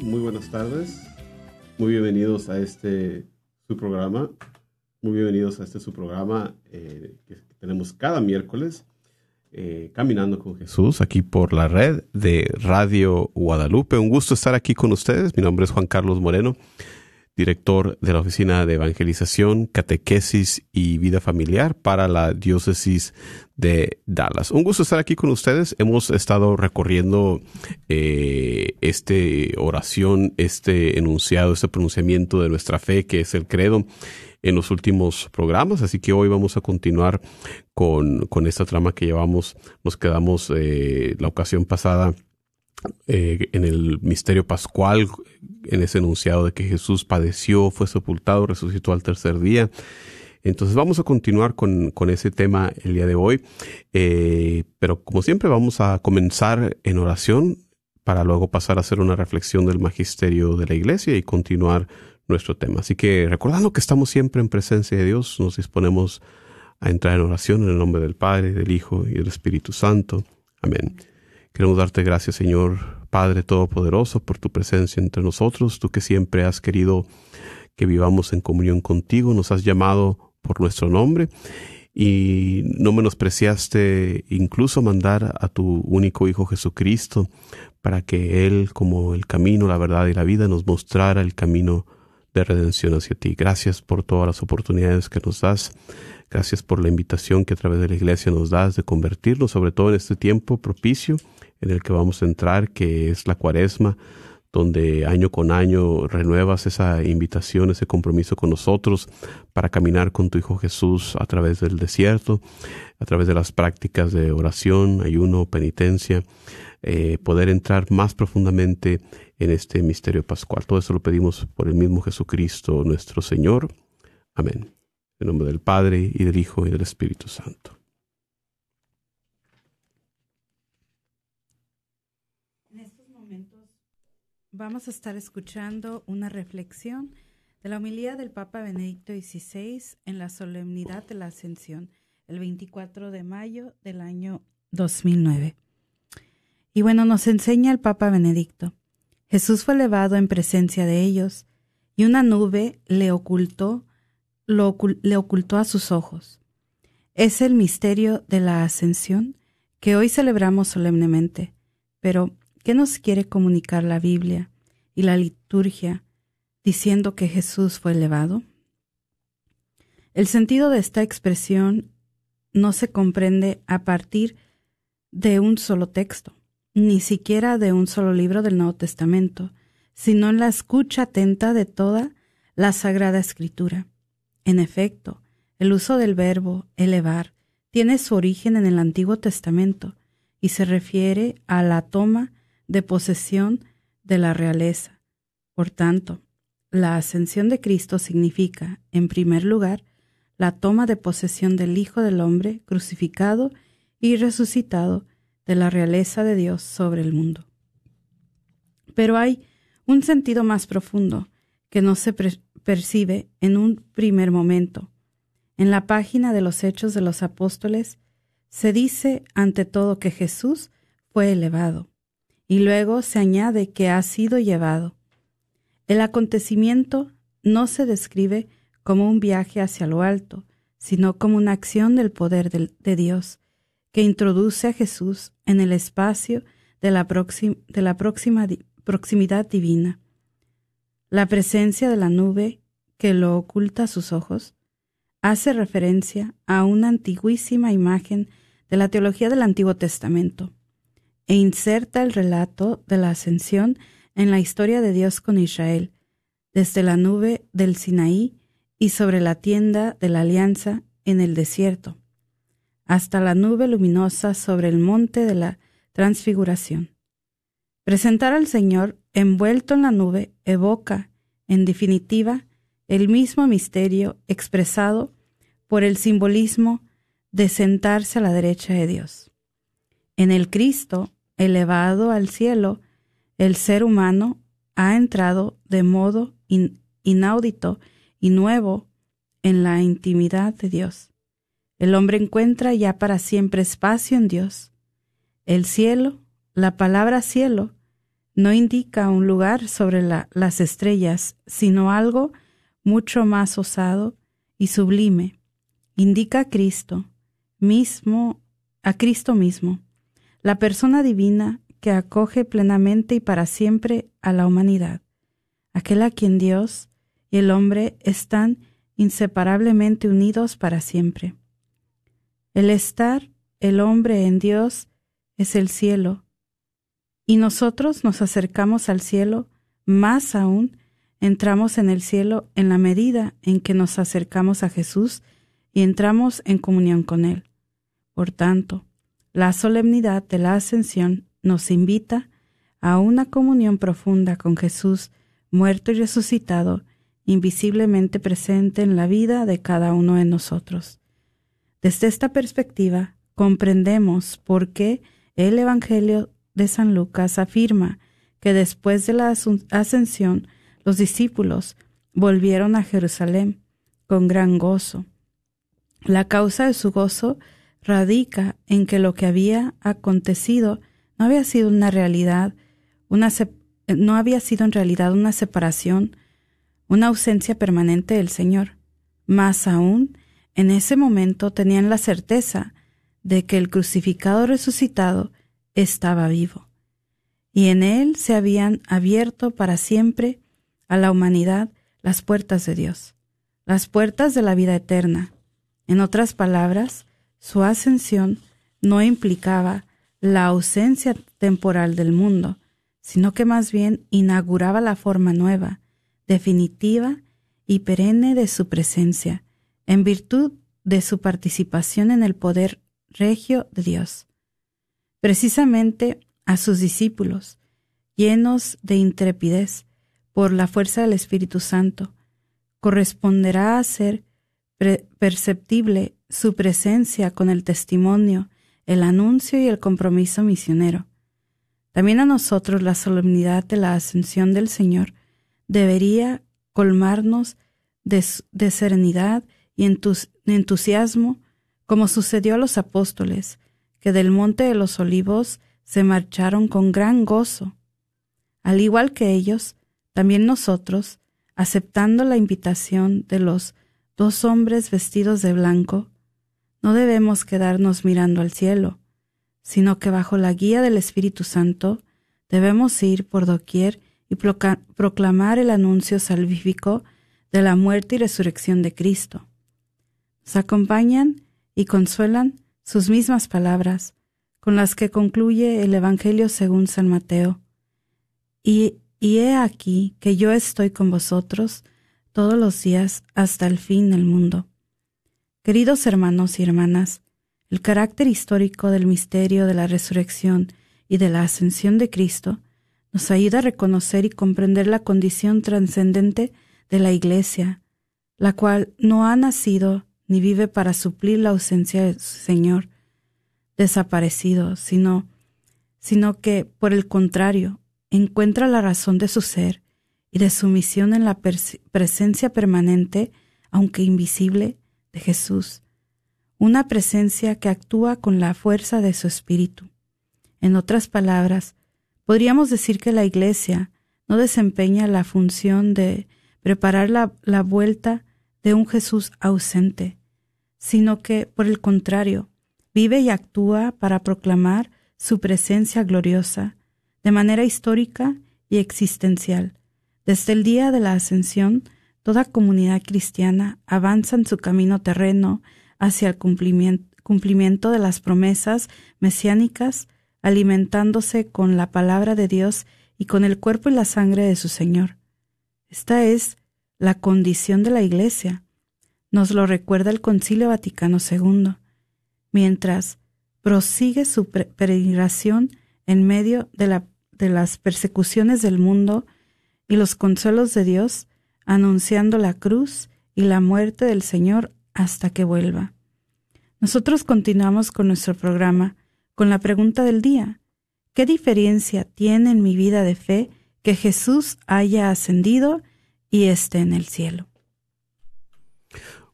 Muy buenas tardes. Muy bienvenidos a este su programa. Muy bienvenidos a este su programa eh, que tenemos cada miércoles, eh, Caminando con Jesús, aquí por la red de Radio Guadalupe. Un gusto estar aquí con ustedes. Mi nombre es Juan Carlos Moreno, director de la Oficina de Evangelización, Catequesis y Vida Familiar para la Diócesis de Dallas. Un gusto estar aquí con ustedes. Hemos estado recorriendo eh, este oración, este enunciado, este pronunciamiento de nuestra fe, que es el credo, en los últimos programas. Así que hoy vamos a continuar con, con esta trama que llevamos. Nos quedamos eh, la ocasión pasada eh, en el misterio pascual, en ese enunciado de que Jesús padeció, fue sepultado, resucitó al tercer día. Entonces vamos a continuar con, con ese tema el día de hoy, Eh, pero como siempre vamos a comenzar en oración para luego pasar a hacer una reflexión del magisterio de la iglesia y continuar nuestro tema. Así que recordando que estamos siempre en presencia de Dios, nos disponemos a entrar en oración en el nombre del Padre, del Hijo y del Espíritu Santo. Amén. Queremos darte gracias, Señor Padre Todopoderoso, por tu presencia entre nosotros, tú que siempre has querido que vivamos en comunión contigo, nos has llamado por nuestro nombre y no menospreciaste incluso mandar a tu único Hijo Jesucristo para que Él, como el camino, la verdad y la vida, nos mostrara el camino de redención hacia ti. Gracias por todas las oportunidades que nos das. Gracias por la invitación que a través de la iglesia nos das de convertirnos, sobre todo en este tiempo propicio en el que vamos a entrar, que es la cuaresma, donde año con año renuevas esa invitación, ese compromiso con nosotros para caminar con tu Hijo Jesús a través del desierto, a través de las prácticas de oración, ayuno, penitencia, eh, poder entrar más profundamente en este misterio pascual. Todo eso lo pedimos por el mismo Jesucristo nuestro Señor. Amén. En nombre del Padre y del Hijo y del Espíritu Santo. En estos momentos vamos a estar escuchando una reflexión de la homilía del Papa Benedicto XVI en la solemnidad de la Ascensión, el 24 de mayo del año 2009. Y bueno, nos enseña el Papa Benedicto. Jesús fue elevado en presencia de ellos, y una nube le ocultó, lo le ocultó a sus ojos. Es el misterio de la ascensión que hoy celebramos solemnemente. Pero, ¿qué nos quiere comunicar la Biblia y la liturgia diciendo que Jesús fue elevado? El sentido de esta expresión no se comprende a partir de un solo texto, ni siquiera de un solo libro del Nuevo Testamento, sino en la escucha atenta de toda la Sagrada Escritura. En efecto, el uso del verbo elevar tiene su origen en el Antiguo Testamento y se refiere a la toma de posesión de la realeza. Por tanto, la ascensión de Cristo significa, en primer lugar, la toma de posesión del Hijo del Hombre crucificado y resucitado de la realeza de Dios sobre el mundo. Pero hay un sentido más profundo que no se percibe en un primer momento. En la página de los Hechos de los Apóstoles Se dice ante todo que Jesús fue elevado, y luego se añade que ha sido llevado. El acontecimiento no se describe como un viaje hacia lo alto, sino como una acción del poder de, Dios, que introduce a Jesús en el espacio de la, próxima proximidad divina. La presencia de la nube que lo oculta a sus ojos hace referencia a una antiguísima imagen de la teología del Antiguo Testamento e inserta el relato de la ascensión en la historia de Dios con Israel, desde la nube del Sinaí y sobre la tienda de la alianza en el desierto, hasta la nube luminosa sobre el monte de la transfiguración. Presentar al Señor envuelto en la nube evoca, en definitiva, el mismo misterio expresado por el simbolismo de sentarse a la derecha de Dios. En el Cristo, elevado al cielo, el ser humano ha entrado de modo inaudito y nuevo en la intimidad de Dios. El hombre encuentra ya para siempre espacio en Dios. El cielo, la palabra cielo, no indica un lugar sobre las estrellas, sino algo mucho más osado y sublime. Indica a Cristo mismo, a Cristo mismo, la persona divina que acoge plenamente y para siempre a la humanidad, aquel a quien Dios y el hombre están inseparablemente unidos para siempre. El estar el hombre en Dios es el cielo, y nosotros nos acercamos al cielo, más aún entramos en el cielo en la medida en que nos acercamos a Jesús y entramos en comunión con Él. Por tanto, la solemnidad de la ascensión nos invita a una comunión profunda con Jesús, muerto y resucitado, invisiblemente presente en la vida de cada uno de nosotros. Desde esta perspectiva, comprendemos por qué el Evangelio de San Lucas afirma que después de la ascensión los discípulos volvieron a Jerusalén con gran gozo. La causa de su gozo radica en que lo que había acontecido no había sido una realidad, una no había sido en realidad una separación, una ausencia permanente del Señor. Más aún, en ese momento tenían la certeza de que el crucificado resucitado estaba vivo, y en él se habían abierto para siempre a la humanidad las puertas de Dios, las puertas de la vida eterna. En otras palabras, su ascensión no implicaba la ausencia temporal del mundo, sino que más bien inauguraba la forma nueva, definitiva y perenne de su presencia, en virtud de su participación en el poder regio de Dios. Precisamente a sus discípulos, llenos de intrepidez por la fuerza del Espíritu Santo, corresponderá a ser perceptible su presencia con el testimonio, el anuncio y el compromiso misionero. También a nosotros la solemnidad de la ascensión del Señor debería colmarnos de, serenidad y entusiasmo, como sucedió a los apóstoles, que del monte de los olivos se marcharon con gran gozo. Al igual que ellos, también nosotros, aceptando la invitación de los dos hombres vestidos de blanco, no debemos quedarnos mirando al cielo, sino que bajo la guía del Espíritu Santo debemos ir por doquier y proclamar el anuncio salvífico de la muerte y resurrección de Cristo. Nos acompañan y consuelan sus mismas palabras, con las que concluye el Evangelio según San Mateo. Y, he aquí que yo estoy con vosotros todos los días hasta el fin del mundo. Queridos hermanos y hermanas, el carácter histórico del misterio de la resurrección y de la ascensión de Cristo nos ayuda a reconocer y comprender la condición trascendente de la Iglesia, la cual no ha nacido ni vive para suplir la ausencia de su Señor desaparecido, sino, sino que, por el contrario, encuentra la razón de su ser y de su misión en la presencia permanente, aunque invisible, de Jesús, una presencia que actúa con la fuerza de su espíritu. En otras palabras, podríamos decir que la Iglesia no desempeña la función de preparar la, la vuelta de un Jesús ausente, sino que, por el contrario, vive y actúa para proclamar su presencia gloriosa, de manera histórica y existencial. Desde el día de la ascensión, toda comunidad cristiana avanza en su camino terreno hacia el cumplimiento, de las promesas mesiánicas, alimentándose con la palabra de Dios y con el cuerpo y la sangre de su Señor. Esta es la condición de la Iglesia. Nos lo recuerda el Concilio Vaticano II. Mientras prosigue su peregrinación en medio de, de las persecuciones del mundo y los consuelos de Dios, anunciando la cruz y la muerte del Señor hasta que vuelva. Nosotros continuamos con nuestro programa con la pregunta del día. ¿Qué diferencia tiene en mi vida de fe que Jesús haya ascendido y esté en el cielo?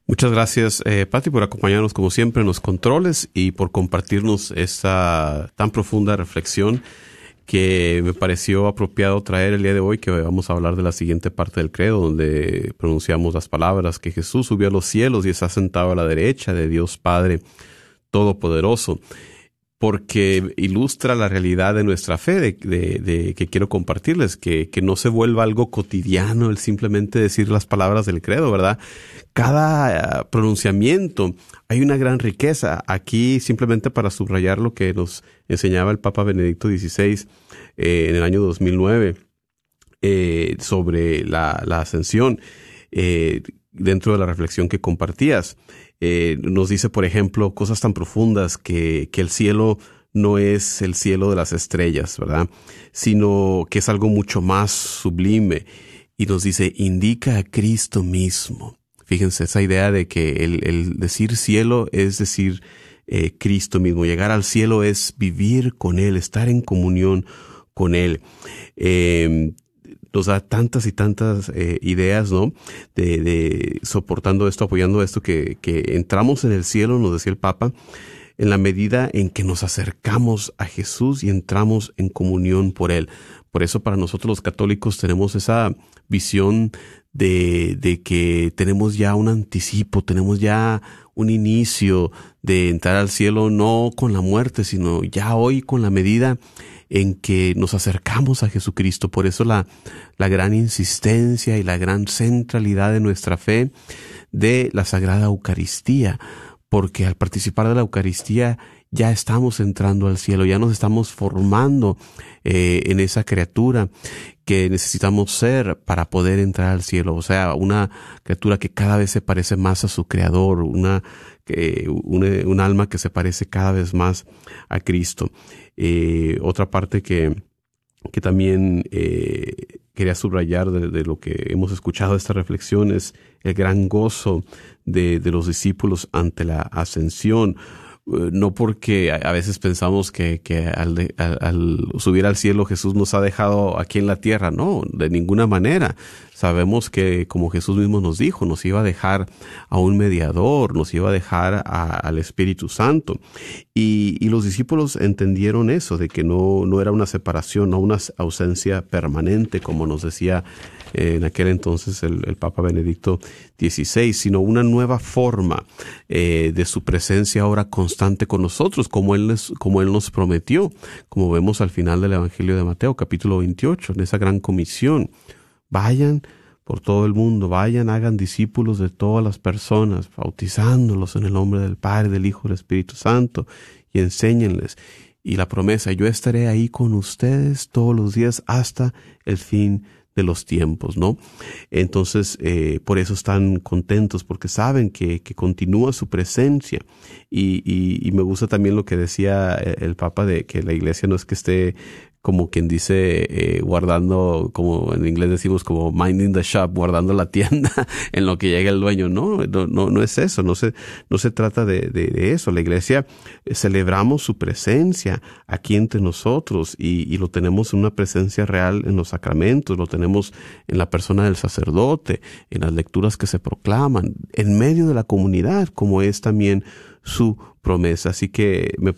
Muchas gracias, eh, por acompañarnos como siempre en los controles y por compartirnos esta tan profunda reflexión que me pareció apropiado traer el día de hoy, que vamos a hablar de la siguiente parte del credo, donde pronunciamos las palabras que Jesús subió a los cielos y está sentado a la derecha de Dios Padre Todopoderoso porque ilustra la realidad de nuestra fe, de, que quiero compartirles, que, no se vuelva algo cotidiano el simplemente decir las palabras del credo, ¿verdad? Cada eh, pronunciamiento hay una gran riqueza. Aquí simplemente para subrayar lo que nos enseñaba el Papa Benedicto XVI eh, en el año 2009 eh, sobre la, la ascensión, dentro de la reflexión que compartías. Eh, nos dice, por ejemplo, cosas tan profundas que, que el cielo no es el cielo de las estrellas, ¿verdad? Sino que es algo mucho más sublime. Y nos dice, indica a Cristo mismo. Fíjense, esa idea de que el, el decir cielo es decir eh, Cristo mismo. Llegar al cielo es vivir con Él, estar en comunión con Él. Eh, nos da tantas y tantas eh, ideas, ¿no? De, de, soportando esto, apoyando esto, que, entramos en el cielo, nos decía el Papa, en la medida en que nos acercamos a Jesús y entramos en comunión por Él. Por eso para nosotros los católicos tenemos esa visión de, de que tenemos ya un anticipo, tenemos ya un inicio de entrar al cielo no con la muerte, sino ya hoy con la medida en que nos acercamos a Jesucristo. Por eso la, la gran insistencia y la gran centralidad de nuestra fe de la Sagrada Eucaristía, porque al participar de la Eucaristía ya estamos entrando al cielo, ya nos estamos formando eh, en esa criatura que necesitamos ser para poder entrar al cielo. O sea, una criatura que cada vez se parece más a su creador, una, que, un alma que se parece cada vez más a Cristo. Eh, otra parte que, que también eh, quería subrayar de, lo que hemos escuchado de esta reflexión es el gran gozo de, de los discípulos ante la ascensión eh, no porque a veces pensamos que, que al, al, subir al cielo Jesús nos ha dejado aquí en la tierra, no, de ninguna manera. Sabemos que, como Jesús mismo nos dijo, nos iba a dejar a un mediador, nos iba a dejar al Espíritu Santo. Y, y, los discípulos entendieron eso, de que no, no era una separación, no una ausencia permanente, como nos decía en aquel entonces el, Papa Benedicto XVI, sino una nueva forma eh, de su presencia ahora constante con nosotros, como él, como él nos prometió, como vemos al final del Evangelio de Mateo, capítulo 28, en esa gran comisión. Vayan por todo el mundo, vayan, hagan discípulos de todas las personas, bautizándolos en el nombre del Padre, del Hijo y del Espíritu Santo, y enséñenles. Y la promesa, yo estaré ahí con ustedes todos los días hasta el fin de los tiempos, ¿no? Entonces, eh, por eso están contentos, porque saben que, que continúa su presencia. Y, y, y, me gusta también lo que decía el Papa de que la iglesia no es que esté como quien dice, eh, guardando, como en inglés decimos, como minding the shop, guardando la tienda en lo que llega el dueño. No, no, no, es eso, no se, no se trata de, de, eso. La iglesia eh, celebramos su presencia aquí entre nosotros y, y, lo tenemos en una presencia real en los sacramentos, lo tenemos en la persona del sacerdote, en las lecturas que se proclaman, en medio de la comunidad, como es también su promesa. Así que me,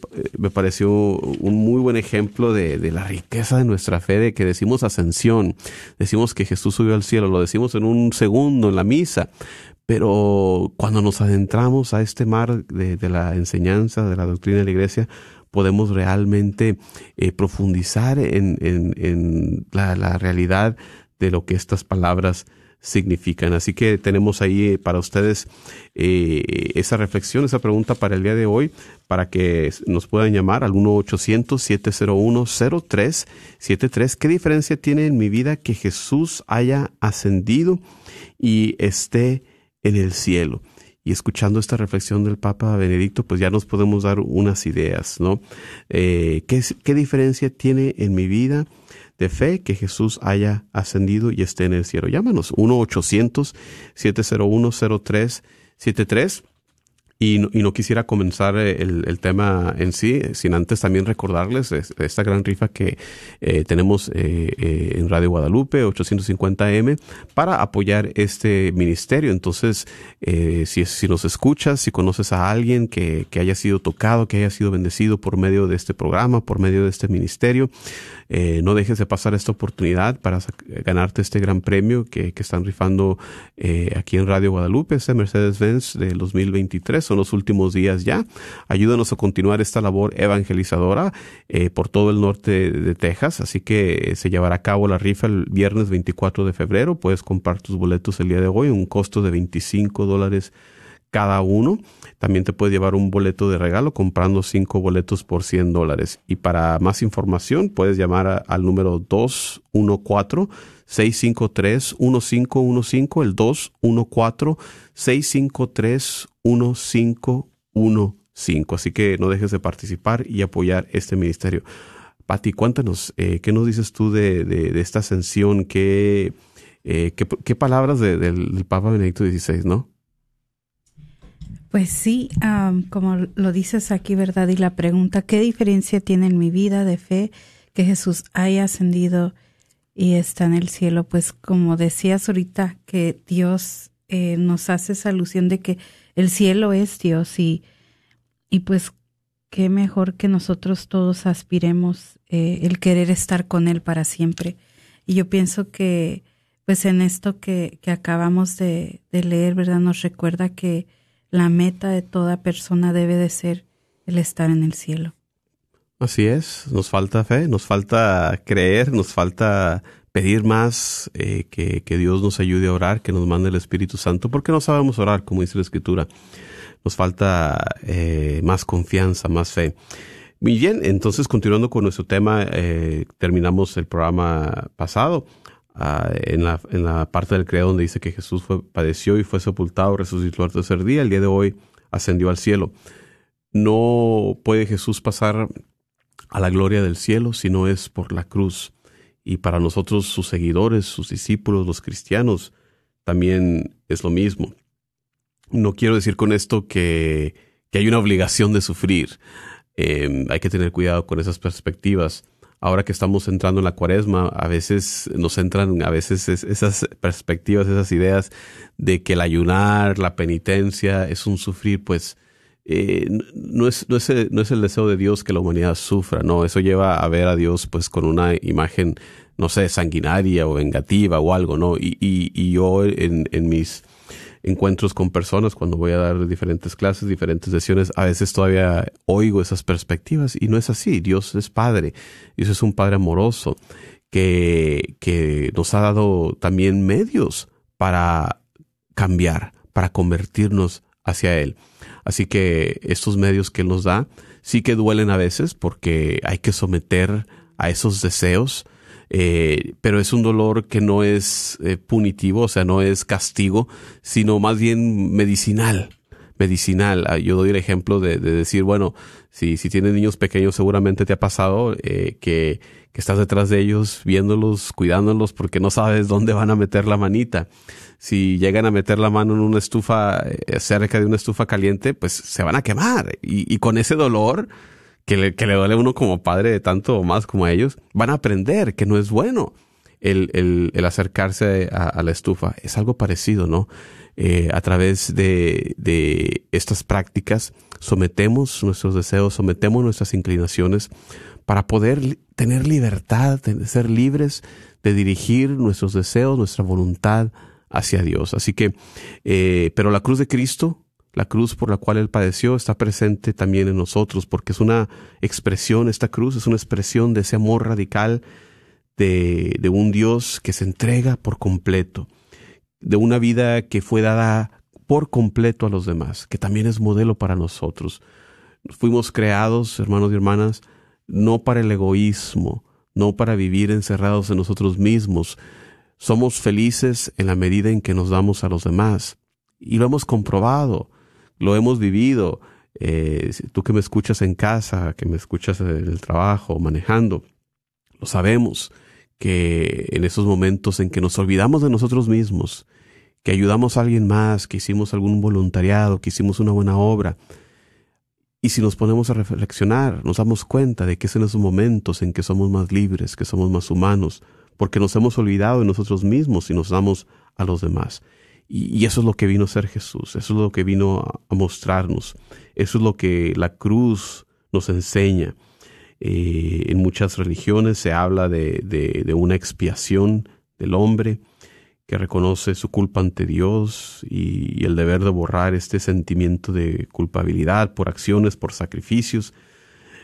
pareció un muy buen ejemplo de, la riqueza de nuestra fe, de que decimos ascensión, decimos que Jesús subió al cielo, lo decimos en un segundo en la misa, pero cuando nos adentramos a este mar de, la enseñanza, de la doctrina de la iglesia, podemos realmente eh, profundizar en la, la, realidad de lo que estas palabras significan. Así que tenemos ahí eh, para ustedes eh, esa reflexión, esa pregunta para el día de hoy, para que nos puedan llamar al 1-800-701-0373. ¿Qué diferencia tiene en mi vida que Jesús haya ascendido y esté en el cielo? y escuchando esta reflexión del Papa Benedicto, pues ya nos podemos dar unas ideas, ¿no? Eh, ¿qué, ¿Qué diferencia tiene en mi vida de fe que Jesús haya ascendido y esté en el cielo? Llámanos 1-800-701-0373 y no, y no, quisiera comenzar el, el, tema en sí, sin antes también recordarles esta gran rifa que eh, tenemos eh, eh, en Radio Guadalupe, 850M, para apoyar este ministerio. Entonces, eh, si, si nos escuchas, si conoces a alguien que, que haya sido tocado, que haya sido bendecido por medio de este programa, por medio de este ministerio, eh, no dejes de pasar esta oportunidad para ganarte este gran premio que, que están rifando eh, aquí en Radio Guadalupe, este Mercedes-Benz del 2023. Son los últimos días ya. Ayúdanos a continuar esta labor evangelizadora eh, por todo el norte de Texas. Así que se llevará a cabo la rifa el viernes 24 de febrero. Puedes comprar tus boletos el día de hoy, un costo de 25 dólares cada uno. También te puedes llevar un boleto de regalo comprando cinco boletos por 100 dólares. Y para más información puedes llamar al número 214-653-1515, el 214-653-1515. Así que no dejes de participar y apoyar este ministerio. Pati, cuéntanos, eh, ¿qué nos dices tú de, de, esta ascensión? ¿Qué, eh, qué, qué palabras de, del Papa Benedicto XVI, no? Pues sí, um, como lo dices aquí, ¿verdad? Y la pregunta, ¿qué diferencia tiene en mi vida de fe que Jesús haya ascendido y está en el cielo? Pues como decías ahorita, que Dios eh, nos hace esa alusión de que el cielo es Dios y, y pues qué mejor que nosotros todos aspiremos eh, el querer estar con Él para siempre. Y yo pienso que pues en esto que, que acabamos de, de leer, ¿verdad? Nos recuerda que la meta de toda persona debe de ser el estar en el cielo. Así es, nos falta fe, nos falta creer, nos falta pedir más, eh, que, que, Dios nos ayude a orar, que nos mande el Espíritu Santo, porque no sabemos orar, como dice la Escritura. Nos falta eh, más confianza, más fe. Muy bien, entonces continuando con nuestro tema, eh, terminamos el programa pasado Uh, en, la, en la parte del credo donde dice que Jesús fue, padeció y fue sepultado, resucitó al tercer día, el día de hoy ascendió al cielo. No puede Jesús pasar a la gloria del cielo si no es por la cruz. Y para nosotros, sus seguidores, sus discípulos, los cristianos, también es lo mismo. No quiero decir con esto que, que hay una obligación de sufrir. Eh, hay que tener cuidado con esas perspectivas ahora que estamos entrando en la cuaresma, a veces nos entran a veces esas perspectivas, esas ideas de que el ayunar, la penitencia es un sufrir, pues eh, no, es, no, es, no es el deseo de Dios que la humanidad sufra, no, eso lleva a ver a Dios pues con una imagen, no sé, sanguinaria o vengativa o algo, ¿no? Y, y, y yo en, en mis encuentros con personas, cuando voy a dar diferentes clases, diferentes sesiones, a veces todavía oigo esas perspectivas y no es así. Dios es Padre, Dios es un Padre amoroso que, que nos ha dado también medios para cambiar, para convertirnos hacia Él. Así que estos medios que Él nos da sí que duelen a veces porque hay que someter a esos deseos, eh, pero es un dolor que no es eh, punitivo, o sea, no es castigo, sino más bien medicinal. Medicinal. Ah, yo doy el ejemplo de, de decir, bueno, si, si tienes niños pequeños, seguramente te ha pasado eh, que, que estás detrás de ellos, viéndolos, cuidándolos, porque no sabes dónde van a meter la manita. Si llegan a meter la mano en una estufa, eh, cerca de una estufa caliente, pues se van a quemar. Y, y con ese dolor, que le, que le duele a uno como padre de tanto o más como a ellos, van a aprender que no es bueno el, el, acercarse a, la estufa. Es algo parecido, ¿no? eh, a través de, de estas prácticas sometemos nuestros deseos, sometemos nuestras inclinaciones para poder tener libertad, ser libres de dirigir nuestros deseos, nuestra voluntad hacia Dios. Así que, eh, pero la cruz de Cristo, la cruz por la cual Él padeció, está presente también en nosotros, porque es una expresión, esta cruz es una expresión de ese amor radical de, de un Dios que se entrega por completo, de una vida que fue dada por completo a los demás, que también es modelo para nosotros. Fuimos creados, hermanos y hermanas, no para el egoísmo, no para vivir encerrados en nosotros mismos. Somos felices en la medida en que nos damos a los demás. Y lo hemos comprobado, lo hemos vivido. Eh, tú que me escuchas en casa, que me escuchas en el trabajo, manejando, lo sabemos que en esos momentos en que nos olvidamos de nosotros mismos, que ayudamos a alguien más, que hicimos algún voluntariado, que hicimos una buena obra, y si nos ponemos a reflexionar, nos damos cuenta de que es en esos momentos en que somos más libres, que somos más humanos, porque nos hemos olvidado de nosotros mismos y nos damos a los demás. Y, eso es lo que vino a ser Jesús, eso es lo que vino a, mostrarnos, eso es lo que la cruz nos enseña. Eh, en muchas religiones se habla de, de una expiación del hombre, que reconoce su culpa ante Dios y, el deber de borrar este sentimiento de culpabilidad por acciones, por sacrificios.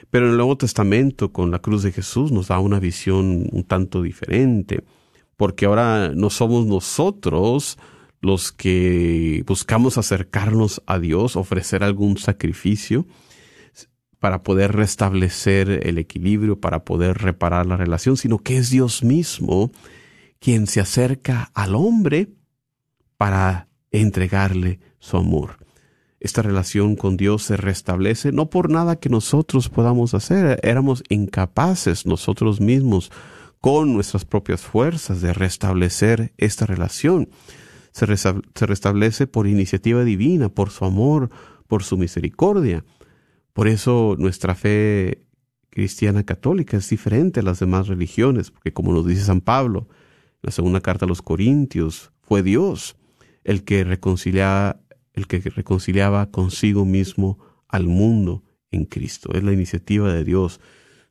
Pero en el Nuevo Testamento, con la cruz de Jesús, nos da una visión un tanto diferente, porque ahora no somos nosotros los que buscamos acercarnos a Dios, ofrecer algún sacrificio para poder restablecer el equilibrio, para poder reparar la relación, sino que es Dios mismo quien se acerca al hombre para entregarle su amor. Esta relación con Dios se restablece no por nada que nosotros podamos hacer, éramos incapaces nosotros mismos con nuestras propias fuerzas de restablecer esta relación. Se, restablece por iniciativa divina, por su amor, por su misericordia. Por eso nuestra fe cristiana católica es diferente a las demás religiones, porque como nos dice San Pablo, la segunda carta a los Corintios, fue Dios el que reconciliaba, el que reconciliaba consigo mismo al mundo en Cristo. Es la iniciativa de Dios.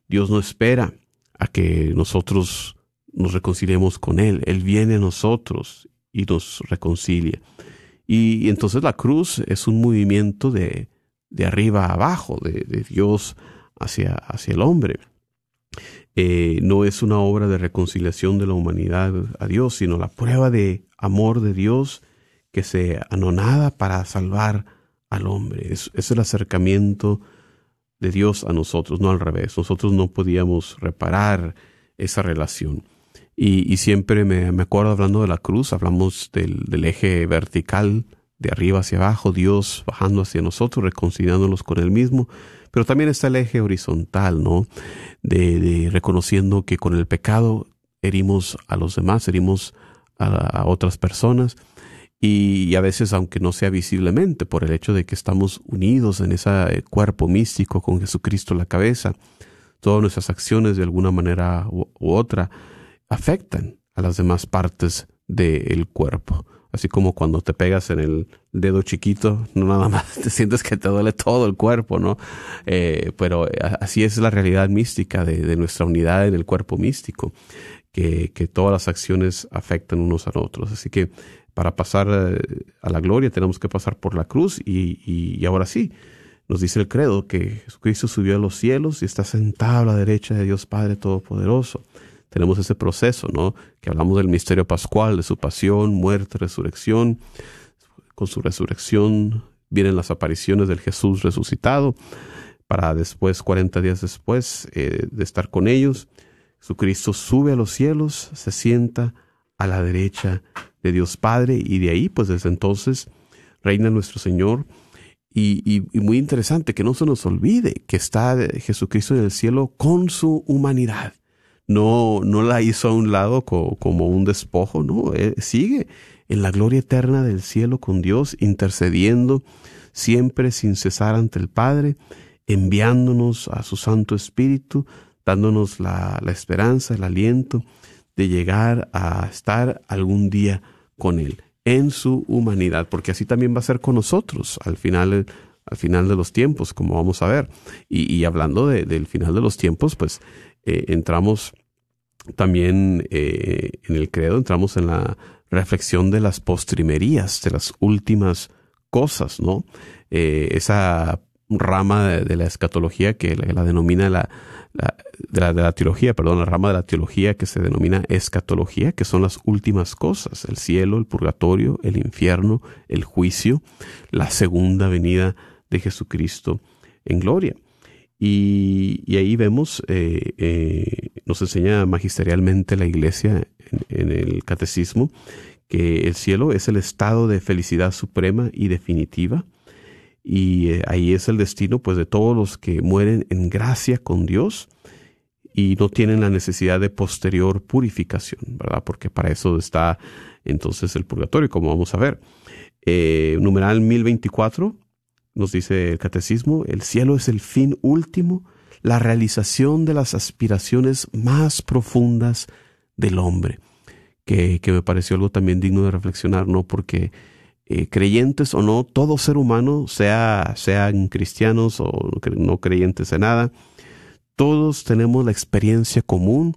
Dios no espera a que nosotros nos reconciliemos con Él. Él viene a nosotros y nos reconcilia. Y, entonces la cruz es un movimiento de, de arriba a abajo, de, de Dios hacia, hacia el hombre. Eh, no es una obra de reconciliación de la humanidad a Dios, sino la prueba de amor de Dios que se anonada para salvar al hombre. Es, el acercamiento de Dios a nosotros, no al revés. Nosotros no podíamos reparar esa relación. Y, siempre me, acuerdo hablando de la cruz, hablamos del, eje vertical de arriba hacia abajo, Dios bajando hacia nosotros, reconciliándonos con Él mismo, pero también está el eje horizontal, ¿no? De, reconociendo que con el pecado herimos a los demás, herimos a, otras personas, y, a veces, aunque no sea visiblemente, por el hecho de que estamos unidos en ese cuerpo místico con Jesucristo en la cabeza, todas nuestras acciones de alguna manera u otra afectan a las demás partes del cuerpo así como cuando te pegas en el dedo chiquito, no nada más te sientes que te duele todo el cuerpo, ¿no? Eh, pero eh, así es la realidad mística de, nuestra unidad en el cuerpo místico, que, todas las acciones afectan unos a otros. Así que para pasar eh, a la gloria tenemos que pasar por la cruz y, y ahora sí, nos dice el credo que Jesucristo subió a los cielos y está sentado a la derecha de Dios Padre Todopoderoso tenemos ese proceso, ¿no? Que hablamos del misterio pascual, de su pasión, muerte, resurrección. Con su resurrección vienen las apariciones del Jesús resucitado, para después, 40 días después eh, de estar con ellos, Jesucristo sube a los cielos, se sienta a la derecha de Dios Padre y de ahí, pues desde entonces, reina nuestro Señor. Y, y, muy interesante que no se nos olvide que está Jesucristo en el cielo con su humanidad no, no la hizo a un lado como un despojo, no, eh, sigue en la gloria eterna del cielo con Dios, intercediendo siempre sin cesar ante el Padre, enviándonos a su Santo Espíritu, dándonos la, esperanza, el aliento de llegar a estar algún día con Él. en su humanidad, porque así también va a ser con nosotros al final, al final de los tiempos, como vamos a ver. Y, hablando del final de los tiempos, pues eh, entramos también eh, en el credo, entramos en la reflexión de las postrimerías, de las últimas cosas, ¿no? Eh, esa rama de, la escatología que la, denomina la, de, la, de la teología, perdón, la rama de la teología que se denomina escatología, que son las últimas cosas, el cielo, el purgatorio, el infierno, el juicio, la segunda venida de Jesucristo en gloria. Y, ahí vemos, eh, eh, nos enseña magisterialmente la iglesia en, el catecismo, que el cielo es el estado de felicidad suprema y definitiva. Y eh, ahí es el destino pues de todos los que mueren en gracia con Dios y no tienen la necesidad de posterior purificación, ¿verdad? Porque para eso está entonces el purgatorio, como vamos a ver. numeral 1024 nos dice el catecismo, el cielo es el fin último, la realización de las aspiraciones más profundas del hombre, que, me pareció algo también digno de reflexionar, ¿no? Porque eh, creyentes o no, todo ser humano, sea, sean cristianos o no creyentes en nada, todos tenemos la experiencia común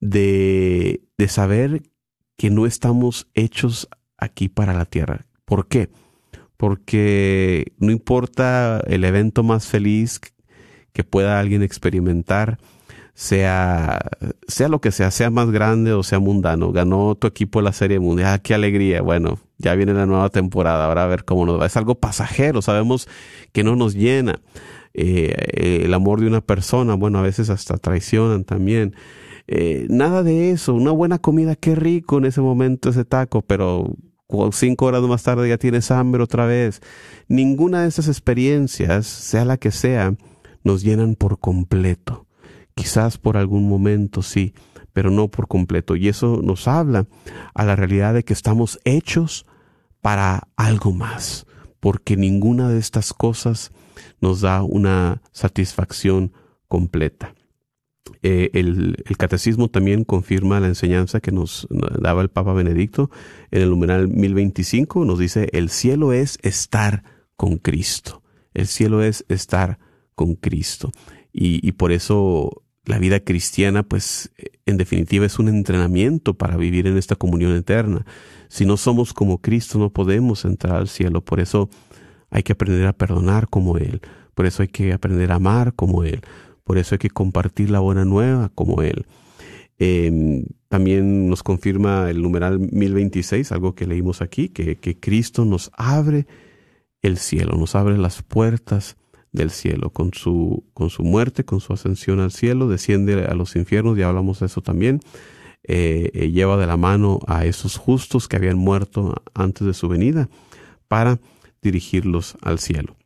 de, de saber que no estamos hechos aquí para la tierra. ¿Por qué? Porque no importa el evento más feliz que pueda alguien experimentar, sea, sea lo que sea, sea más grande o sea mundano. Ganó tu equipo la Serie Mundial, ah, qué alegría. Bueno, ya viene la nueva temporada, ahora a ver cómo nos va. Es algo pasajero, sabemos que no nos llena. Eh, el amor de una persona, bueno, a veces hasta traicionan también. Eh, nada de eso, una buena comida, qué rico en ese momento ese taco, pero cinco horas más tarde ya tienes hambre otra vez. Ninguna de esas experiencias, sea la que sea, nos llenan por completo. Quizás por algún momento sí, pero no por completo. Y eso nos habla a la realidad de que estamos hechos para algo más, porque ninguna de estas cosas nos da una satisfacción completa. Eh, el, catecismo también confirma la enseñanza que nos daba el Papa Benedicto en el numeral 1025. Nos dice, el cielo es estar con Cristo. El cielo es estar con Cristo. Y, y por eso la vida cristiana, pues, en definitiva es un entrenamiento para vivir en esta comunión eterna. Si no somos como Cristo, no podemos entrar al cielo. Por eso hay que aprender a perdonar como Él. Por eso hay que aprender a amar como Él. Por eso hay que compartir la buena nueva como Él. Em, también nos confirma el numeral 1026, algo que leímos aquí, que, que Cristo nos abre el cielo, nos abre las puertas del cielo. Con su, con su muerte, con su ascensión al cielo, desciende a los infiernos, ya hablamos de eso también. Eh, eh, lleva de la mano a esos justos que habían muerto antes de su venida para dirigirlos al cielo.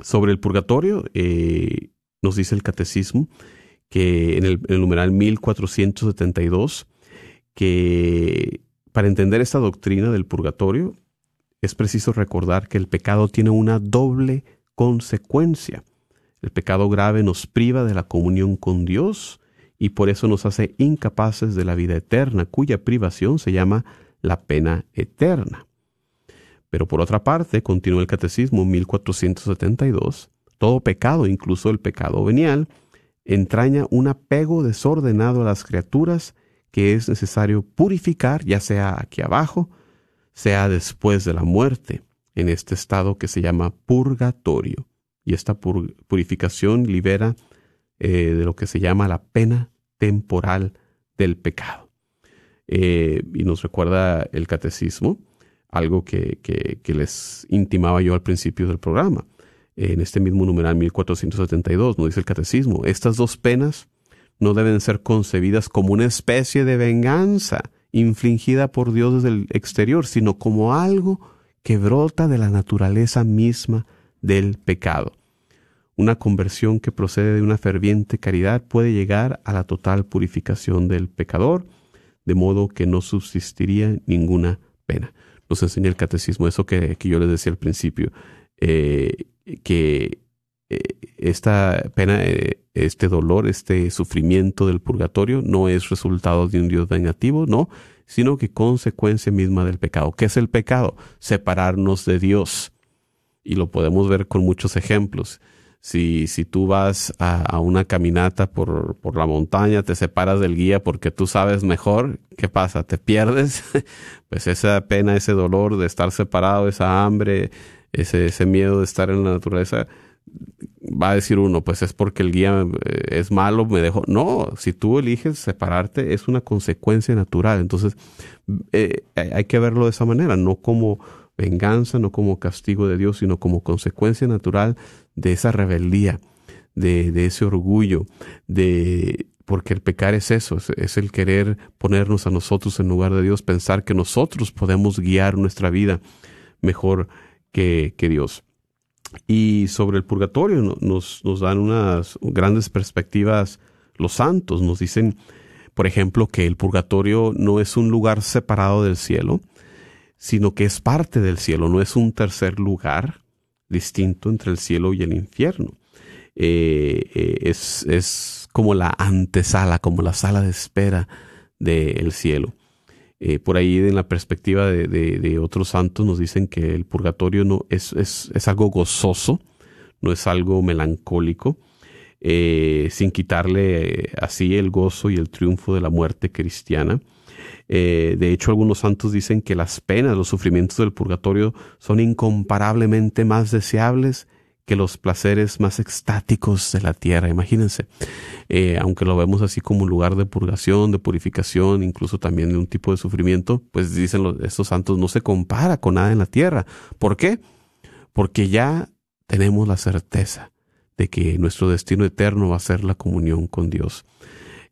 Sobre el purgatorio, eh, nos dice el catecismo, que en el, numeral 1472, que para entender esta doctrina del purgatorio es preciso recordar que el pecado tiene una doble consecuencia. El pecado grave nos priva de la comunión con Dios y por eso nos hace incapaces de la vida eterna, cuya privación se llama la pena eterna. Pero por otra parte, continúa el Catecismo 1472, todo pecado, incluso el pecado venial, entraña un apego desordenado a las criaturas que es necesario purificar, ya sea aquí abajo, sea después de la muerte, en este estado que se llama purgatorio. Y esta purificación libera eh, de lo que se llama la pena temporal del pecado. Eh, y nos recuerda el catecismo, algo que, que les intimaba yo al principio del programa en este mismo numeral 1472, nos dice el catecismo, estas dos penas no deben ser concebidas como una especie de venganza infligida por Dios desde el exterior, sino como algo que brota de la naturaleza misma del pecado. Una conversión que procede de una ferviente caridad puede llegar a la total purificación del pecador, de modo que no subsistiría ninguna pena. Nos enseña el catecismo eso que, yo les decía al principio. Eh, que eh, esta pena, eh, este dolor, este sufrimiento del purgatorio no es resultado de un Dios vengativo, no, sino que consecuencia misma del pecado. ¿Qué es el pecado? Separarnos de Dios. Y lo podemos ver con muchos ejemplos. Si, si tú vas a, una caminata por, por, la montaña, te separas del guía porque tú sabes mejor, ¿qué pasa? ¿Te pierdes? pues esa pena, ese dolor de estar separado, esa hambre, ese, ese miedo de estar en la naturaleza, va a decir uno, pues es porque el guía eh, es malo, me dejo. No, si tú eliges separarte, es una consecuencia natural. Entonces, eh, hay que verlo de esa manera, no como venganza, no como castigo de Dios, sino como consecuencia natural de esa rebeldía, de, de ese orgullo, de porque el pecar es eso, es, el querer ponernos a nosotros en lugar de Dios, pensar que nosotros podemos guiar nuestra vida mejor que, Dios. Y sobre el purgatorio nos, nos dan unas grandes perspectivas los santos. Nos dicen, por ejemplo, que el purgatorio no es un lugar separado del cielo, sino que es parte del cielo, no es un tercer lugar distinto entre el cielo y el infierno. Eh, eh, es, es, como la antesala, como la sala de espera del cielo. Eh, por ahí en la perspectiva de, otros santos nos dicen que el purgatorio no es, algo gozoso, no es algo melancólico, eh, sin quitarle eh, así el gozo y el triunfo de la muerte cristiana. de hecho, algunos santos dicen que las penas, los sufrimientos del purgatorio son incomparablemente más deseables que los placeres más extáticos de la tierra. Imagínense, eh, aunque lo vemos así como un lugar de purgación, de purificación, incluso también de un tipo de sufrimiento, pues dicen los, estos santos, no se compara con nada en la tierra. ¿Por qué? Porque ya tenemos la certeza de que nuestro destino eterno va a ser la comunión con Dios.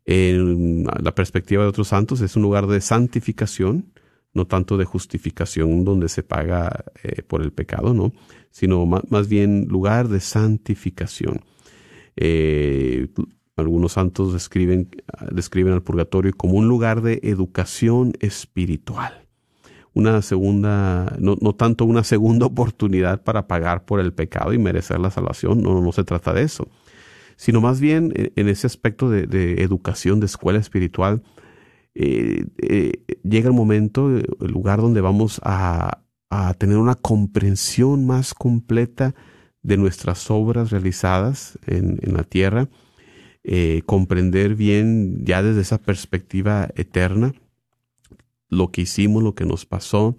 En la perspectiva de otros santos es un lugar de santificación, no tanto de justificación donde se paga eh, por el pecado, ¿no? sino más, bien lugar de santificación. Eh, algunos santos describen, describen al purgatorio como un lugar de educación espiritual. Una segunda, no, no, tanto una segunda oportunidad para pagar por el pecado y merecer la salvación, no, no se trata de eso, sino más bien en ese aspecto de, educación, de escuela espiritual, eh, eh, llega el momento, el lugar donde vamos a, tener una comprensión más completa de nuestras obras realizadas en, la tierra, eh, comprender bien ya desde esa perspectiva eterna lo que hicimos, lo que nos pasó,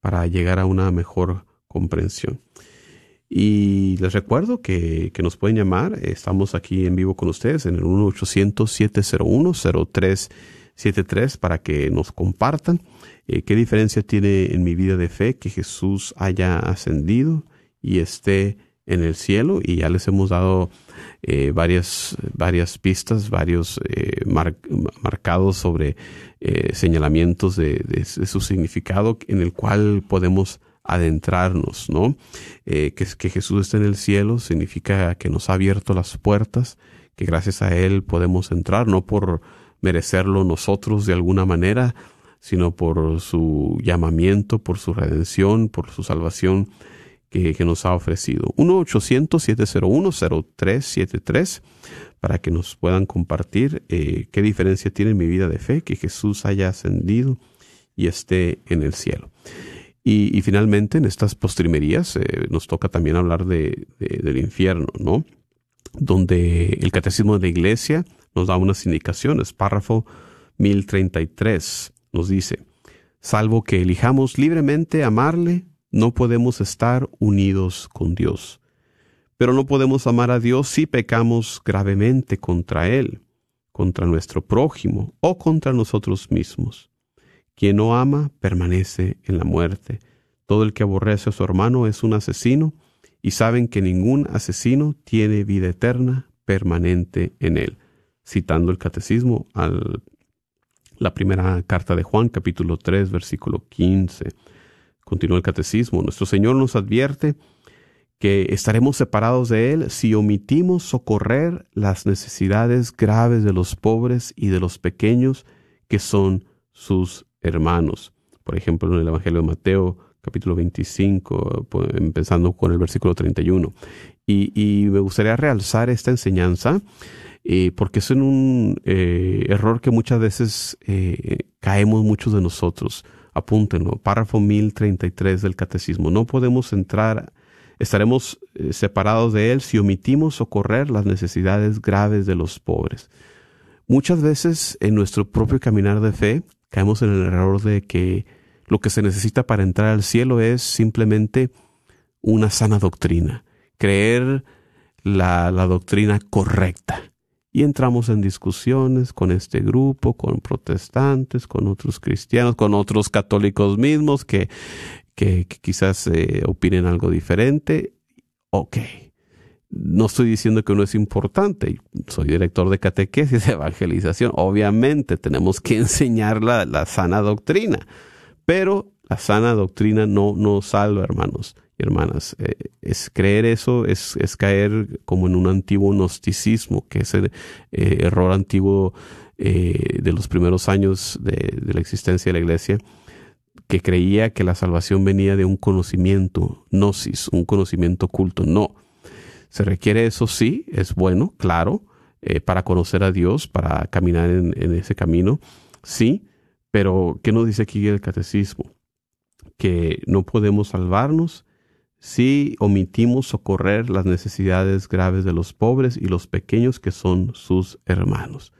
para llegar a una mejor comprensión. Y les recuerdo que, que nos pueden llamar, estamos aquí en vivo con ustedes en el 1-800-701-0373 para que nos compartan eh, ¿Qué diferencia tiene en mi vida de fe que Jesús haya ascendido y esté en el cielo? Y ya les hemos dado eh, varias, varias pistas, varios eh, marcados sobre señalamientos de, su significado en el cual podemos adentrarnos, ¿no? que, que Jesús esté en el cielo significa que nos ha abierto las puertas, que gracias a Él podemos entrar, no por merecerlo nosotros de alguna manera, sino por su llamamiento, por su redención, por su salvación que, nos ha ofrecido. 1-800-701-0373 para que nos puedan compartir eh, qué diferencia tiene en mi vida de fe que Jesús haya ascendido y esté en el cielo. Y, finalmente, en estas postrimerías, eh, nos toca también hablar de, del infierno, ¿no? Donde el Catecismo de la Iglesia nos da unas indicaciones. Párrafo 1033 nos dice, salvo que elijamos libremente amarle, no podemos estar unidos con Dios. Pero no podemos amar a Dios si pecamos gravemente contra Él, contra nuestro prójimo o contra nosotros mismos. Quien no ama permanece en la muerte. Todo el que aborrece a su hermano es un asesino, y saben que ningún asesino tiene vida eterna permanente en él. Citando el catecismo la primera carta de Juan, capítulo 3, versículo 15. Continúa el catecismo. Nuestro Señor nos advierte que estaremos separados de Él si omitimos socorrer las necesidades graves de los pobres y de los pequeños que son sus hermanos. Por ejemplo, en el Evangelio de Mateo, capítulo 25, empezando con el versículo 31. Y, y me gustaría realzar esta enseñanza eh, porque es un eh, error que muchas veces eh, caemos muchos de nosotros. Apúntenlo, párrafo 1033 del Catecismo. No podemos entrar, estaremos separados de Él si omitimos socorrer las necesidades graves de los pobres. Muchas veces en nuestro propio caminar de fe caemos en el error de que lo que se necesita para entrar al cielo es simplemente una sana doctrina, creer la doctrina correcta y entramos en discusiones con este grupo, con protestantes, con otros cristianos, con otros católicos mismos que, que, quizás eh, opinen algo diferente. Ok, no estoy diciendo que no es importante, soy director de catequesis, de evangelización, obviamente tenemos que enseñar la, la sana doctrina, pero la sana doctrina no nos salva, hermanos hermanas. Eh, es creer eso, es, es, caer como en un antiguo gnosticismo, que es el eh, error antiguo eh, de los primeros años de, la existencia de la iglesia, que creía que la salvación venía de un conocimiento, gnosis, un conocimiento oculto. No. Se requiere eso sí, es bueno, claro, para conocer a Dios, para caminar en, en ese camino, sí, pero ¿qué nos dice aquí el catecismo? Que no podemos salvarnos si omitimos socorrer las necesidades graves de los pobres y los pequeños que son sus hermanos.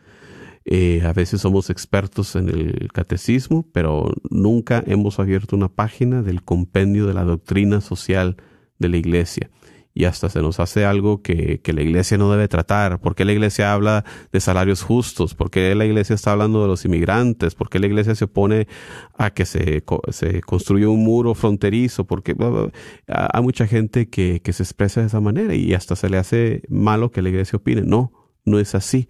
Eh, a veces somos expertos en el catecismo, pero nunca hemos abierto una página del compendio de la doctrina social de la iglesia y hasta se nos hace algo que, que, la iglesia no debe tratar. ¿Por qué la iglesia habla de salarios justos? ¿Por qué la iglesia está hablando de los inmigrantes? ¿Por qué la iglesia se opone a que se, se construya un muro fronterizo? Porque hay mucha gente que, que se expresa de esa manera y hasta se le hace malo que la iglesia opine. No, no es así.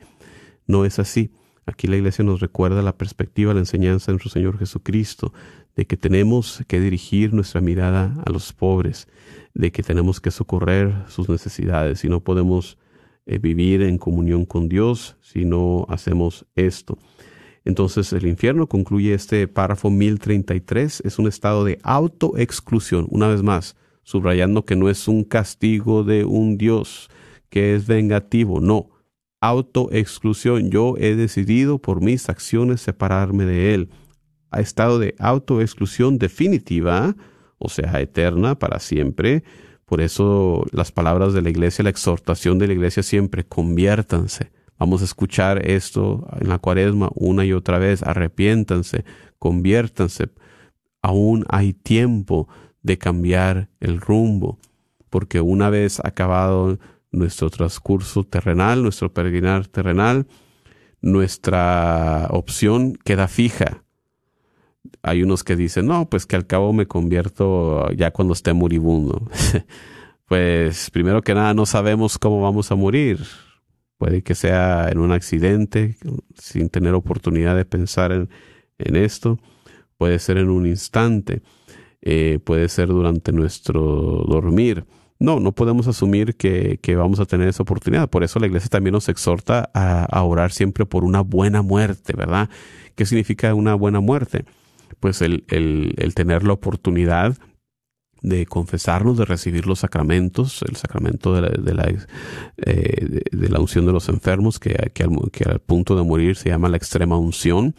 No es así. Aquí la iglesia nos recuerda la perspectiva, la enseñanza de nuestro Señor Jesucristo, de que tenemos que dirigir nuestra mirada a los pobres, de que tenemos que socorrer sus necesidades. Y no podemos eh, vivir en comunión con Dios si no hacemos esto. Entonces el infierno concluye este párrafo 1033, es un estado de autoexclusión, una vez más, subrayando que no es un castigo de un Dios que es vengativo, no, autoexclusión, yo he decidido por mis acciones separarme de Él a estado de autoexclusión definitiva, o sea, eterna para siempre. Por eso las palabras de la iglesia, la exhortación de la iglesia siempre, conviértanse. Vamos a escuchar esto en la cuaresma una y otra vez, arrepiéntanse, conviértanse. Aún hay tiempo de cambiar el rumbo, porque una vez acabado nuestro transcurso terrenal, nuestro peregrinar terrenal, nuestra opción queda fija hay unos que dicen, no, pues que al cabo me convierto ya cuando esté moribundo. pues primero que nada no sabemos cómo vamos a morir. Puede que sea en un accidente, sin tener oportunidad de pensar en, esto. Puede ser en un instante. Eh, puede ser durante nuestro dormir. No, no podemos asumir que, que, vamos a tener esa oportunidad. Por eso la iglesia también nos exhorta a, a orar siempre por una buena muerte, ¿verdad? ¿Qué significa una buena muerte? Pues el, el, tener la oportunidad de confesarnos, de recibir los sacramentos, el sacramento de la, de la, eh, unción de los enfermos, que, que, al, que, al, punto de morir se llama la extrema unción,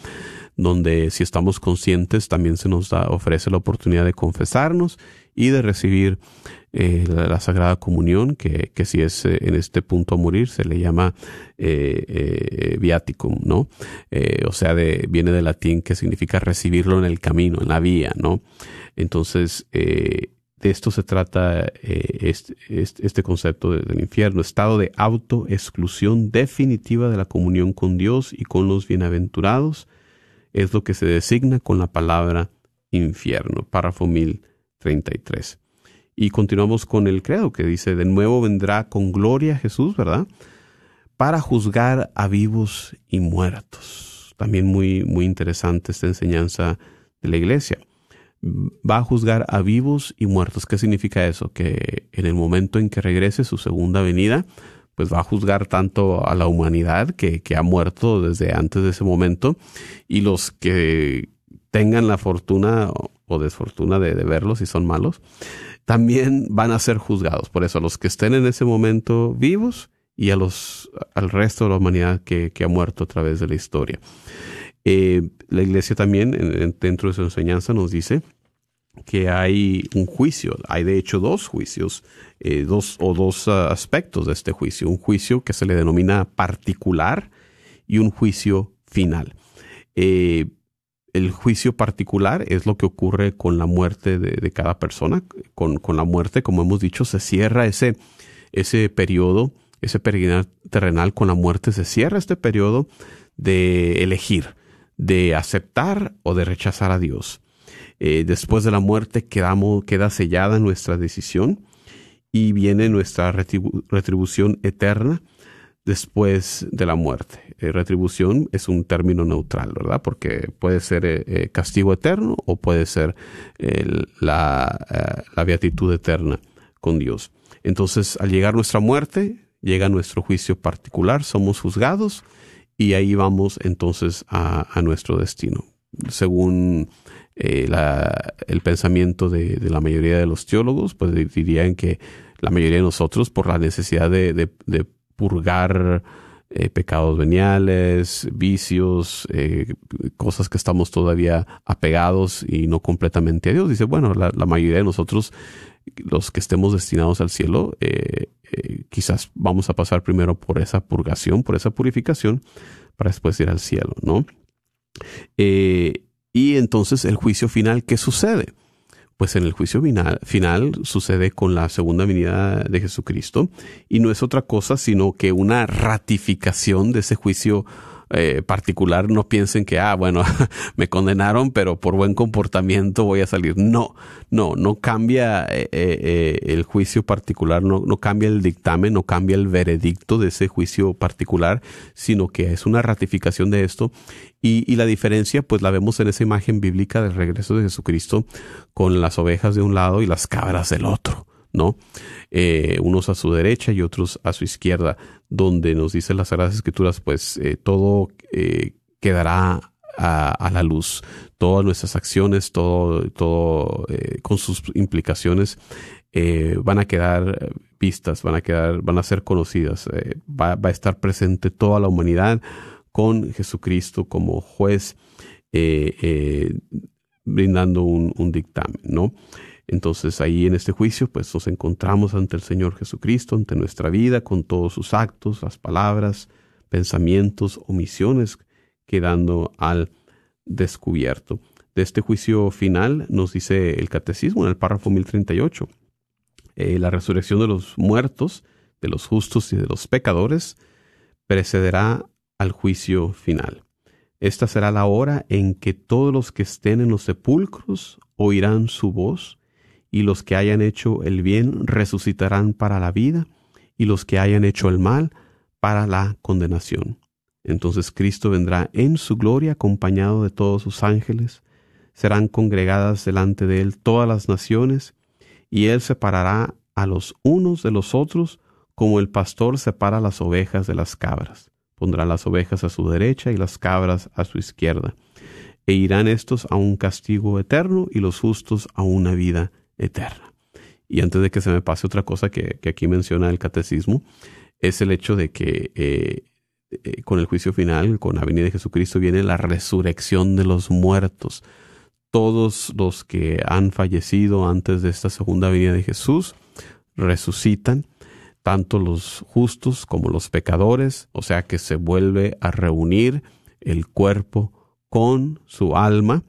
donde si estamos conscientes también se nos da, ofrece la oportunidad de confesarnos y de recibir eh, la, Sagrada Comunión, que, que si es eh, en este punto a morir se le llama eh, viaticum, ¿no? O sea, de, viene del latín que significa recibirlo en el camino, en la vía, ¿no? Entonces, de esto se trata este, este, este, concepto del infierno, estado de autoexclusión definitiva de la comunión con Dios y con los bienaventurados, es lo que se designa con la palabra infierno, párrafo 1033. Y continuamos con el credo que dice, de nuevo vendrá con gloria Jesús, ¿verdad? Para juzgar a vivos y muertos. También muy, muy interesante esta enseñanza de la iglesia. Va a juzgar a vivos y muertos. ¿Qué significa eso? Que en el momento en que regrese su segunda venida, pues va a juzgar tanto a la humanidad que, que ha muerto desde antes de ese momento y los que tengan la fortuna o desfortuna de, verlos si son malos, también van a ser juzgados. Por eso los que estén en ese momento vivos y a los, al resto de la humanidad que, ha muerto a través de la historia. Eh, la iglesia también, dentro de su enseñanza, nos dice que hay un juicio, hay de hecho dos juicios, eh, dos o dos ah, aspectos de este juicio, un juicio que se le denomina particular y un juicio final. Eh, el juicio particular es lo que ocurre con la muerte de, cada persona. Con, con, la muerte, como hemos dicho, se cierra ese, ese periodo, ese peregrinar terrenal con la muerte, se cierra este periodo de elegir, de aceptar o de rechazar a Dios. Eh, después de la muerte queda sellada nuestra decisión y viene nuestra retribución eterna después de la muerte. Eh, retribución es un término neutral, ¿verdad? Porque puede ser eh, castigo eterno o puede ser la, la beatitud eterna con Dios. Entonces, al llegar nuestra muerte, llega nuestro juicio particular, somos juzgados y ahí vamos entonces a, nuestro destino. Según eh, el pensamiento de, la mayoría de los teólogos, pues dirían que la mayoría de nosotros, por la necesidad de purgar eh, pecados veniales, vicios, eh, cosas que estamos todavía apegados y no completamente a Dios, dice, bueno, la, mayoría de nosotros, los que estemos destinados al cielo, quizás vamos a pasar primero por esa purgación, por esa purificación, para después ir al cielo, ¿no? Eh, y entonces el juicio final, ¿qué sucede? Pues en el juicio final, sucede con la segunda venida de Jesucristo. Y no es otra cosa sino que una ratificación de ese juicio eh, particular no piensen que, ah, bueno, me condenaron, pero por buen comportamiento voy a salir. No, no, no cambia eh, eh, el juicio particular, no, no cambia el dictamen, no cambia el veredicto de ese juicio particular, sino que es una ratificación de esto. Y, y la diferencia, pues la vemos en esa imagen bíblica del regreso de Jesucristo con las ovejas de un lado y las cabras del otro. ¿No? Eh, unos a su derecha y otros a su izquierda, donde nos dice las Sagradas Escrituras, pues eh, todo eh, quedará a, la luz, todas nuestras acciones, todo, todo con sus implicaciones van a quedar vistas, van a quedar, van a ser conocidas, va, va, a estar presente toda la humanidad con Jesucristo como juez, brindando un, un dictamen, ¿no? Entonces ahí en este juicio pues nos encontramos ante el Señor Jesucristo, ante nuestra vida, con todos sus actos, las palabras, pensamientos, omisiones, quedando al descubierto. De este juicio final nos dice el Catecismo en el párrafo 1038, eh, la resurrección de los muertos, de los justos y de los pecadores, precederá al juicio final. Esta será la hora en que todos los que estén en los sepulcros oirán su voz y los que hayan hecho el bien resucitarán para la vida, y los que hayan hecho el mal para la condenación. Entonces Cristo vendrá en su gloria acompañado de todos sus ángeles, serán congregadas delante de él todas las naciones, y él separará a los unos de los otros, como el pastor separa las ovejas de las cabras. Pondrá las ovejas a su derecha y las cabras a su izquierda. E irán estos a un castigo eterno y los justos a una vida eterna. Y antes de que se me pase otra cosa que, aquí menciona el catecismo, es el hecho de que eh, eh, con el juicio final, con la venida de Jesucristo, viene la resurrección de los muertos. Todos los que han fallecido antes de esta segunda venida de Jesús resucitan, tanto los justos como los pecadores, o sea que se vuelve a reunir el cuerpo con su alma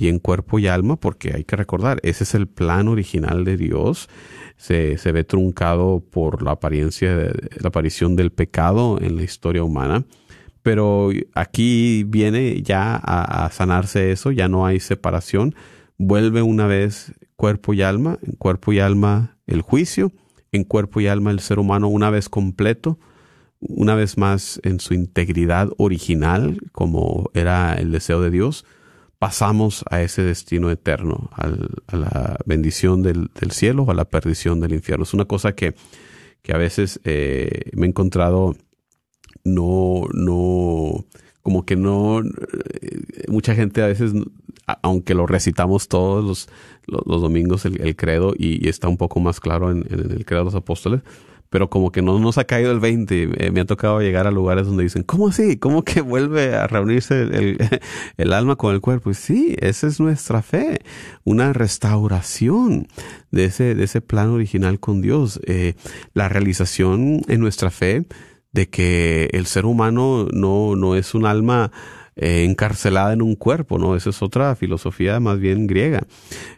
y en cuerpo y alma, porque hay que recordar, ese es el plan original de Dios. Se, se ve truncado por la apariencia, la aparición del pecado en la historia humana. Pero aquí viene ya a, a sanarse eso, ya no hay separación. Vuelve una vez cuerpo y alma, en cuerpo y alma el juicio, en cuerpo y alma el ser humano una vez completo, una vez más en su integridad original, como era el deseo de Dios, pasamos a ese destino eterno, a la bendición del, cielo o a la perdición del infierno. Es una cosa que, que a veces eh, me he encontrado no, no, como que no, eh, mucha gente a veces, aunque lo recitamos todos los, domingos el, credo y, está un poco más claro en, en, el credo de los apóstoles, pero como que no nos ha caído el 20. Eh, me ha tocado llegar a lugares donde dicen, ¿cómo así? ¿Cómo que vuelve a reunirse el, el, alma con el cuerpo? Y sí, esa es nuestra fe, una restauración de ese, de ese plan original con Dios, eh, la realización en nuestra fe de que el ser humano no, no es un alma eh, encarcelada en un cuerpo, ¿no? Esa es otra filosofía más bien griega.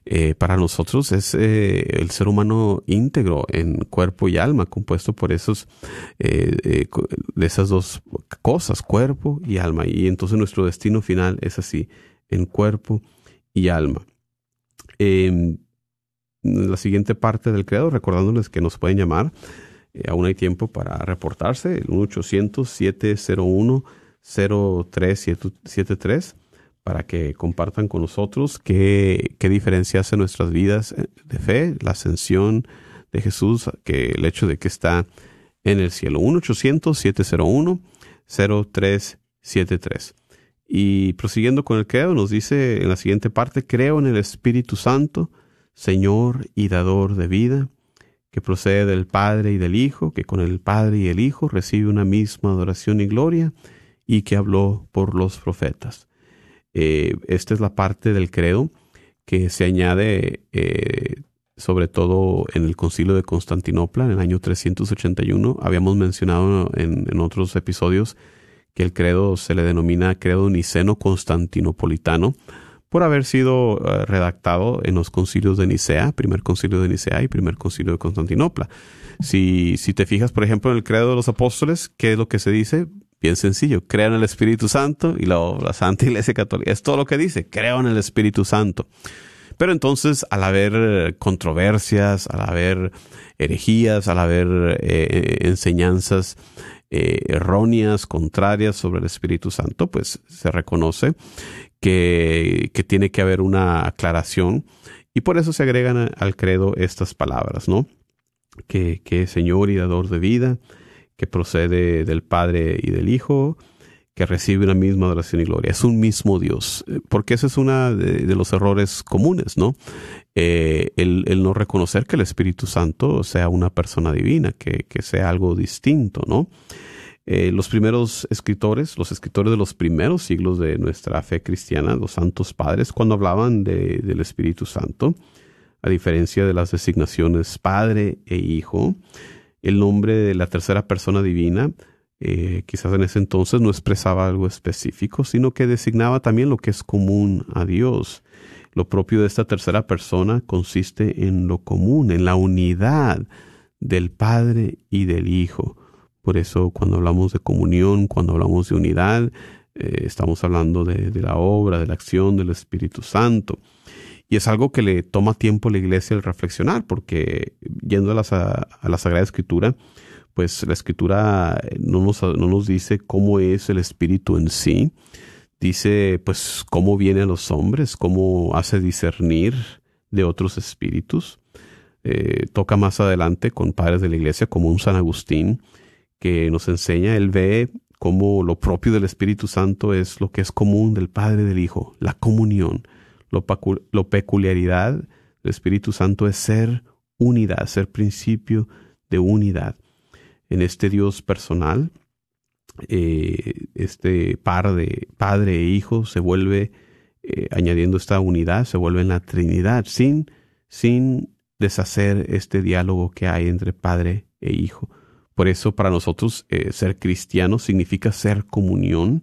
Eh, para nosotros es eh, el ser humano íntegro en cuerpo y alma, compuesto por esos, de esas dos cosas, cuerpo y alma. Y entonces nuestro destino final es así, en cuerpo y alma. Em, la siguiente parte del credo, recordándoles que nos pueden llamar, aún hay tiempo para reportarse, el 1 800 701 0373 para que compartan con nosotros qué, qué diferencia hace nuestras vidas eh, de fe, la ascensión de Jesús, que el hecho de que está en el cielo. 1-800-701-0373. Y prosiguiendo con el credo, nos dice en la siguiente parte, creo en el Espíritu Santo, Señor y dador de vida, que procede del Padre y del Hijo, que con el Padre y el Hijo recibe una misma adoración y gloria, y que habló por los profetas. Eh, esta es la parte del credo que se añade eh, sobre todo en el concilio de Constantinopla en el año 381. Habíamos mencionado en, otros episodios que el credo se le denomina credo niceno constantinopolitano por haber sido eh, redactado en los concilios de Nicea, primer concilio de Nicea y primer concilio de Constantinopla. Si, si te fijas, por ejemplo, en el credo de los apóstoles, ¿qué es lo que se dice? Bien sencillo, creo en el Espíritu Santo y la, la Santa Iglesia Católica. Es todo lo que dice, creo en el Espíritu Santo. Pero entonces, al haber controversias, al haber herejías, al haber eh, enseñanzas eh, erróneas, contrarias sobre el Espíritu Santo, pues se reconoce que, que, tiene que haber una aclaración y por eso se agregan al credo estas palabras, ¿no? Que, que Señor y dador de vida, que procede del Padre y del Hijo, que recibe una misma adoración y gloria. Es un mismo Dios, eh, porque ese es uno de, los errores comunes, ¿no? Eh, el, no reconocer que el Espíritu Santo sea una persona divina, que, sea algo distinto, ¿no? Eh, los primeros escritores, los escritores de los primeros siglos de nuestra fe cristiana, los santos padres, cuando hablaban del Espíritu Santo, a diferencia de las designaciones Padre e Hijo, el nombre de la tercera persona divina, eh, quizás en ese entonces no expresaba algo específico, sino que designaba también lo que es común a Dios. Lo propio de esta tercera persona consiste en lo común, en la unidad del Padre y del Hijo. Por eso cuando hablamos de comunión, cuando hablamos de unidad, eh, estamos hablando de, de, la obra, de la acción del Espíritu Santo. Y es algo que le toma tiempo a la iglesia el reflexionar, porque yendo a la, Sagrada Escritura, pues la Escritura no nos, no nos dice cómo es el Espíritu en sí, dice pues cómo viene a los hombres, cómo hace discernir de otros espíritus. Eh, toca más adelante con padres de la iglesia como un San Agustín que nos enseña, él ve cómo lo propio del Espíritu Santo es lo que es común del Padre y del Hijo, la comunión lo, peculiaridad del Espíritu Santo es ser unidad, ser principio de unidad. En este Dios personal, eh, este par de Padre e Hijo se vuelve, eh, añadiendo esta unidad, se vuelve en la Trinidad, sin, sin deshacer este diálogo que hay entre Padre e Hijo. Por eso para nosotros eh, ser cristiano significa ser comunión,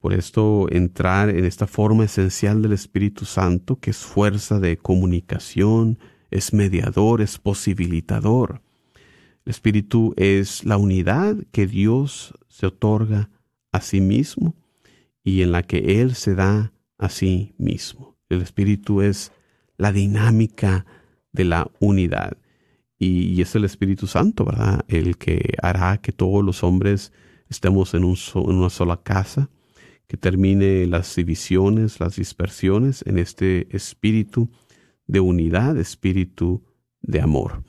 por esto entrar en esta forma esencial del Espíritu Santo, que es fuerza de comunicación, es mediador, es posibilitador. El Espíritu es la unidad que Dios se otorga a sí mismo y en la que Él se da a sí mismo. El Espíritu es la dinámica de la unidad. Y, es el Espíritu Santo, ¿verdad? El que hará que todos los hombres estemos en, un en una sola casa, que termine las divisiones, las dispersiones en este espíritu de unidad, espíritu de amor.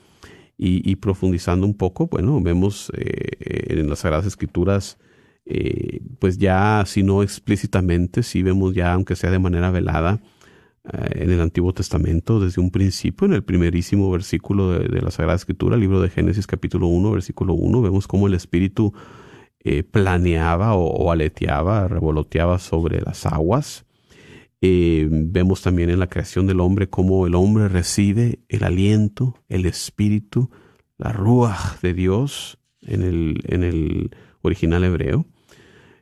Y, profundizando un poco, bueno, vemos eh, en las Sagradas Escrituras, eh, pues ya, si no explícitamente, sí vemos ya, aunque sea de manera velada, en el Antiguo Testamento desde un principio, en el primerísimo versículo de, la Sagrada Escritura, libro de Génesis capítulo 1, versículo 1, vemos cómo el Espíritu eh, planeaba o, aleteaba, revoloteaba sobre las aguas. Eh, vemos también en la creación del hombre cómo el hombre recibe el aliento, el espíritu, la ruach de Dios en el, en el original hebreo.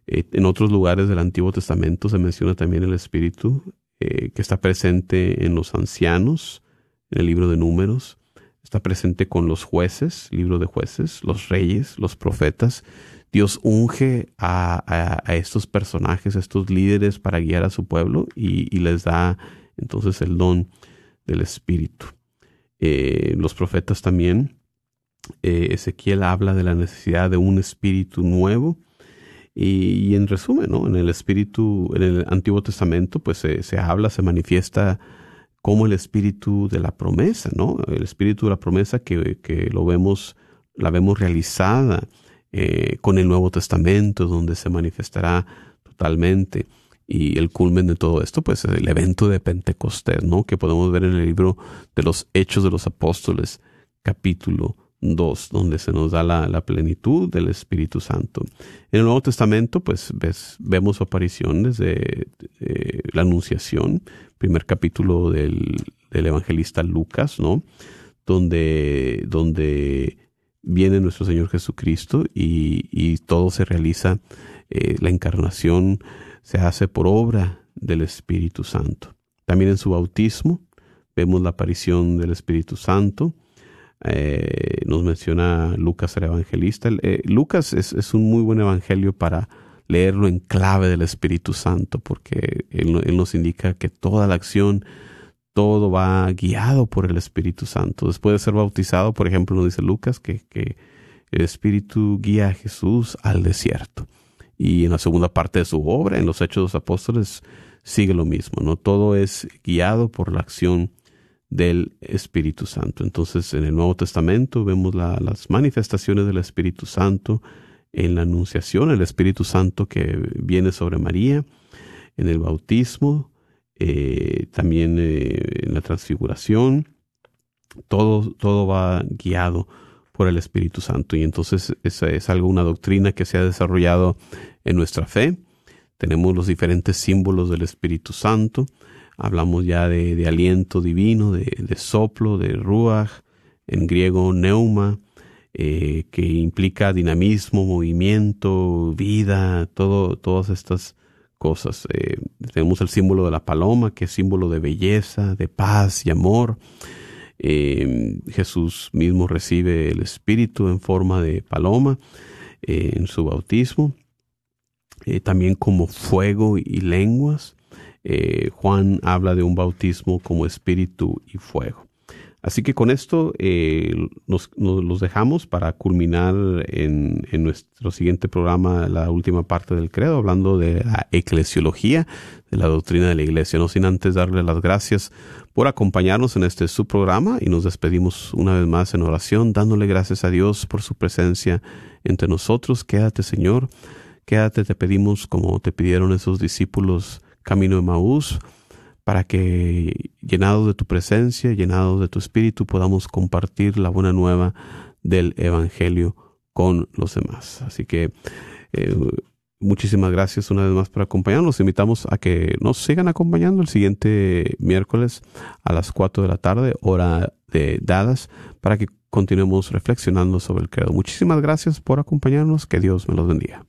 Eh, en otros lugares del Antiguo Testamento se menciona también el espíritu que está presente en los ancianos, en el libro de números, está presente con los jueces, libro de jueces, los reyes, los profetas, Dios unge a, estos personajes, a estos líderes para guiar a su pueblo y, les da entonces el don del Espíritu. Eh, los profetas también, eh, Ezequiel habla de la necesidad de un espíritu nuevo. Y, en resumen, ¿no? en el espíritu, en el Antiguo Testamento, pues se, habla, se manifiesta como el espíritu de la promesa, ¿no? El espíritu de la promesa que, que lo vemos, la vemos realizada eh, con el Nuevo Testamento, donde se manifestará totalmente. Y el culmen de todo esto, pues el evento de Pentecostés, ¿no? Que podemos ver en el libro de los Hechos de los Apóstoles, capítulo 2, donde se nos da la, plenitud del Espíritu Santo. En el Nuevo Testamento, pues vemos apariciones de, la Anunciación, primer capítulo del, del evangelista Lucas, ¿no? Donde, donde viene nuestro Señor Jesucristo y, todo se realiza, eh, la encarnación se hace por obra del Espíritu Santo. También en su bautismo vemos la aparición del Espíritu Santo. Eh, nos menciona Lucas el evangelista. Eh, Lucas es, un muy buen evangelio para leerlo en clave del Espíritu Santo, porque él, él nos indica que toda la acción todo va guiado por el Espíritu Santo. Después de ser bautizado, por ejemplo, nos dice Lucas que, el Espíritu guía a Jesús al desierto. Y en la segunda parte de su obra, en los Hechos de los Apóstoles, sigue lo mismo, ¿no? Todo es guiado por la acción del Espíritu Santo. Entonces, en el Nuevo Testamento vemos las manifestaciones del Espíritu Santo en la Anunciación, el Espíritu Santo que viene sobre María, en el bautismo, eh, también eh, en la transfiguración, todo, todo va guiado por el Espíritu Santo. Y entonces esa es algo, una doctrina que se ha desarrollado en nuestra fe. Tenemos los diferentes símbolos del Espíritu Santo. Hablamos ya de, aliento divino, de, soplo, de ruach, en griego neuma, eh, que implica dinamismo, movimiento, vida, todo, todas estas cosas. Eh, tenemos el símbolo de la paloma, que es símbolo de belleza, de paz y amor. Eh, Jesús mismo recibe el Espíritu en forma de paloma eh, en su bautismo, también como fuego y lenguas. Juan habla de un bautismo como espíritu y fuego. Así que con esto eh, nos, los dejamos para culminar en, nuestro siguiente programa la última parte del credo, hablando de la eclesiología, de la doctrina de la iglesia. No sin antes darle las gracias por acompañarnos en este subprograma y nos despedimos una vez más en oración, dándole gracias a Dios por su presencia entre nosotros. Quédate, Señor, quédate, te pedimos como te pidieron esos discípulos camino de Maús para que llenados de tu presencia, llenados de tu espíritu, podamos compartir la buena nueva del Evangelio con los demás. Así que eh, muchísimas gracias una vez más por acompañarnos. Los invitamos a que nos sigan acompañando el siguiente miércoles a las 4 de la tarde, hora de dadas, para que continuemos reflexionando sobre el credo. Muchísimas gracias por acompañarnos. Que Dios me los bendiga.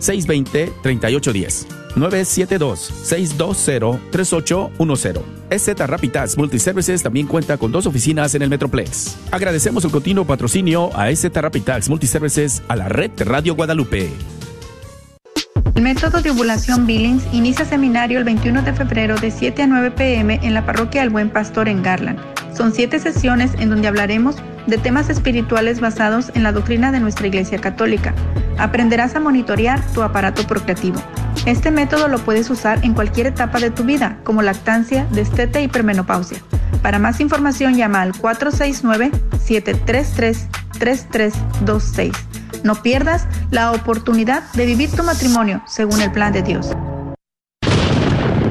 620-3810. 972-620-3810. EZ Rapitas Multiservices también cuenta con dos oficinas en el Metroplex. Agradecemos el continuo patrocinio a EZ Rapitax Multiservices a la red Radio Guadalupe. El método de ovulación Billings inicia seminario el 21 de febrero de 7 a 9 pm en la parroquia El Buen Pastor en Garland. Son siete sesiones en donde hablaremos de temas espirituales basados en la doctrina de nuestra Iglesia Católica. Aprenderás a monitorear tu aparato procreativo. Este método lo puedes usar en cualquier etapa de tu vida, como lactancia, destete y hipermenopausia. Para más información llama al 469-733-3326. No pierdas la oportunidad de vivir tu matrimonio según el plan de Dios.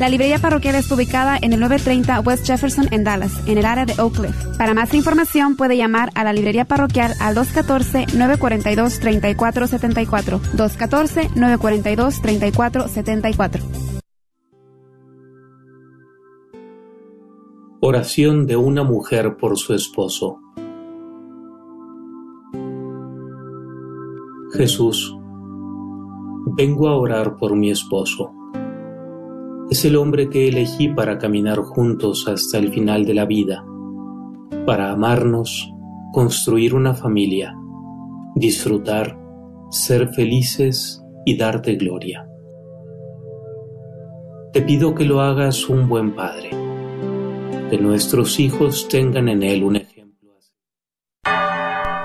La librería parroquial está ubicada en el 930 West Jefferson en Dallas, en el área de Oak Cliff. Para más información puede llamar a la librería parroquial al 214-942-3474. 214-942-3474. Oración de una mujer por su esposo. Jesús, vengo a orar por mi esposo es el hombre que elegí para caminar juntos hasta el final de la vida, para amarnos, construir una familia, disfrutar, ser felices y darte gloria. Te pido que lo hagas un buen padre, que nuestros hijos tengan en él un ejemplo.